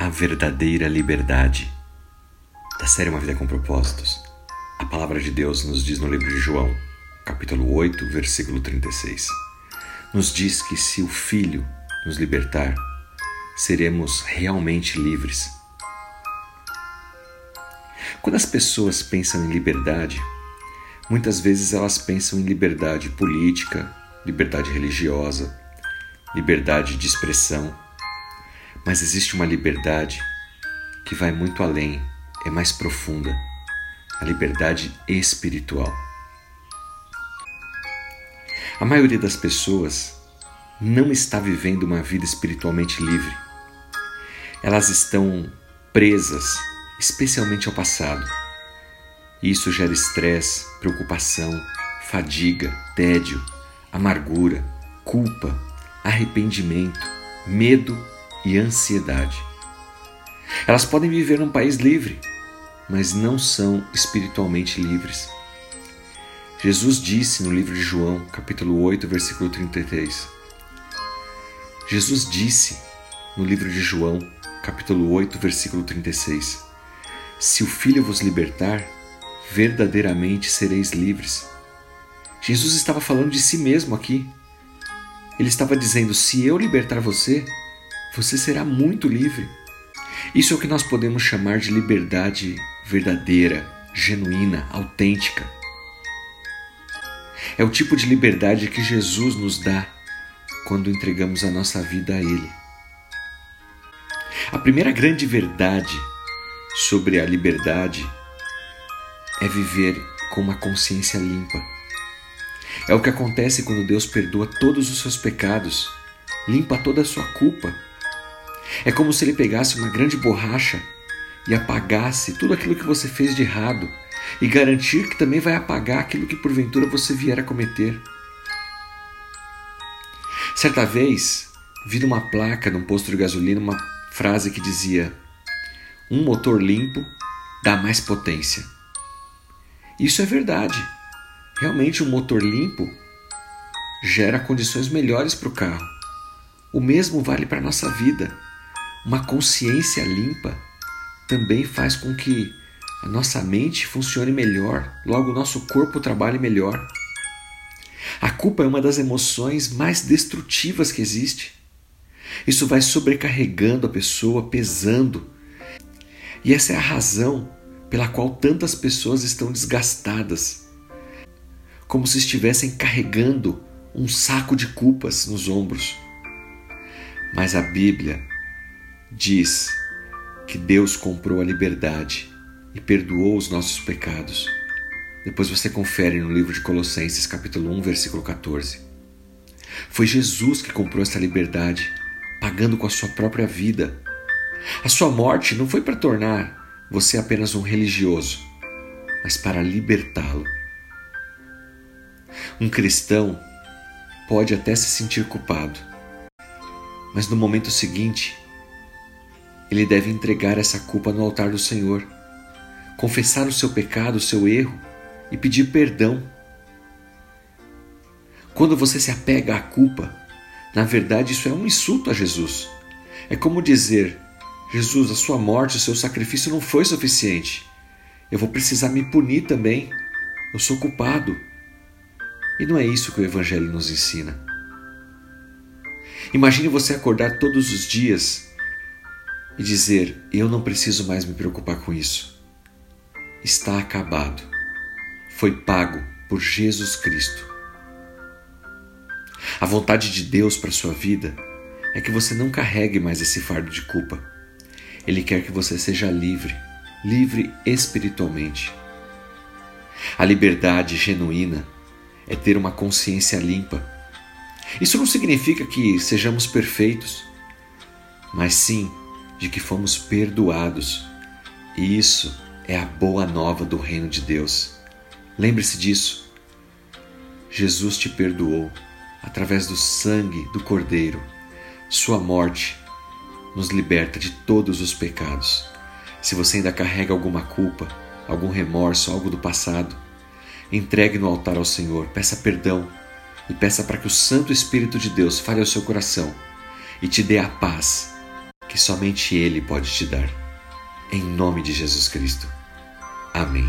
a verdadeira liberdade. Da série Uma Vida com Propósitos, a palavra de Deus nos diz no livro de João, capítulo 8, versículo 36. Nos diz que se o Filho nos libertar, seremos realmente livres. Quando as pessoas pensam em liberdade, muitas vezes elas pensam em liberdade política, liberdade religiosa, liberdade de expressão mas existe uma liberdade que vai muito além, é mais profunda a liberdade espiritual. A maioria das pessoas não está vivendo uma vida espiritualmente livre. Elas estão presas, especialmente ao passado. Isso gera estresse, preocupação, fadiga, tédio, amargura, culpa, arrependimento, medo e ansiedade. Elas podem viver num país livre, mas não são espiritualmente livres. Jesus disse no livro de João, capítulo 8, versículo 33. Jesus disse no livro de João, capítulo 8, versículo 36. Se o Filho vos libertar, verdadeiramente sereis livres. Jesus estava falando de si mesmo aqui. Ele estava dizendo: se eu libertar você, você será muito livre. Isso é o que nós podemos chamar de liberdade verdadeira, genuína, autêntica. É o tipo de liberdade que Jesus nos dá quando entregamos a nossa vida a Ele. A primeira grande verdade sobre a liberdade é viver com uma consciência limpa. É o que acontece quando Deus perdoa todos os seus pecados, limpa toda a sua culpa é como se ele pegasse uma grande borracha e apagasse tudo aquilo que você fez de errado e garantir que também vai apagar aquilo que porventura você vier a cometer. Certa vez, vi numa placa num posto de gasolina uma frase que dizia: Um motor limpo dá mais potência. Isso é verdade. Realmente, um motor limpo gera condições melhores para o carro. O mesmo vale para a nossa vida. Uma consciência limpa também faz com que a nossa mente funcione melhor, logo o nosso corpo trabalhe melhor. A culpa é uma das emoções mais destrutivas que existe. Isso vai sobrecarregando a pessoa, pesando. E essa é a razão pela qual tantas pessoas estão desgastadas, como se estivessem carregando um saco de culpas nos ombros. Mas a Bíblia diz que Deus comprou a liberdade e perdoou os nossos pecados. Depois você confere no livro de Colossenses, capítulo 1, versículo 14. Foi Jesus que comprou essa liberdade, pagando com a sua própria vida. A sua morte não foi para tornar você apenas um religioso, mas para libertá-lo. Um cristão pode até se sentir culpado, mas no momento seguinte ele deve entregar essa culpa no altar do Senhor, confessar o seu pecado, o seu erro e pedir perdão. Quando você se apega à culpa, na verdade isso é um insulto a Jesus. É como dizer: Jesus, a sua morte, o seu sacrifício não foi suficiente. Eu vou precisar me punir também. Eu sou culpado. E não é isso que o Evangelho nos ensina. Imagine você acordar todos os dias e dizer: Eu não preciso mais me preocupar com isso. Está acabado. Foi pago por Jesus Cristo. A vontade de Deus para sua vida é que você não carregue mais esse fardo de culpa. Ele quer que você seja livre, livre espiritualmente. A liberdade genuína é ter uma consciência limpa. Isso não significa que sejamos perfeitos, mas sim de que fomos perdoados. E isso é a boa nova do reino de Deus. Lembre-se disso. Jesus te perdoou através do sangue do Cordeiro. Sua morte nos liberta de todos os pecados. Se você ainda carrega alguma culpa, algum remorso, algo do passado, entregue no altar ao Senhor, peça perdão e peça para que o Santo Espírito de Deus fale ao seu coração e te dê a paz que somente Ele pode te dar. Em nome de Jesus Cristo. Amém.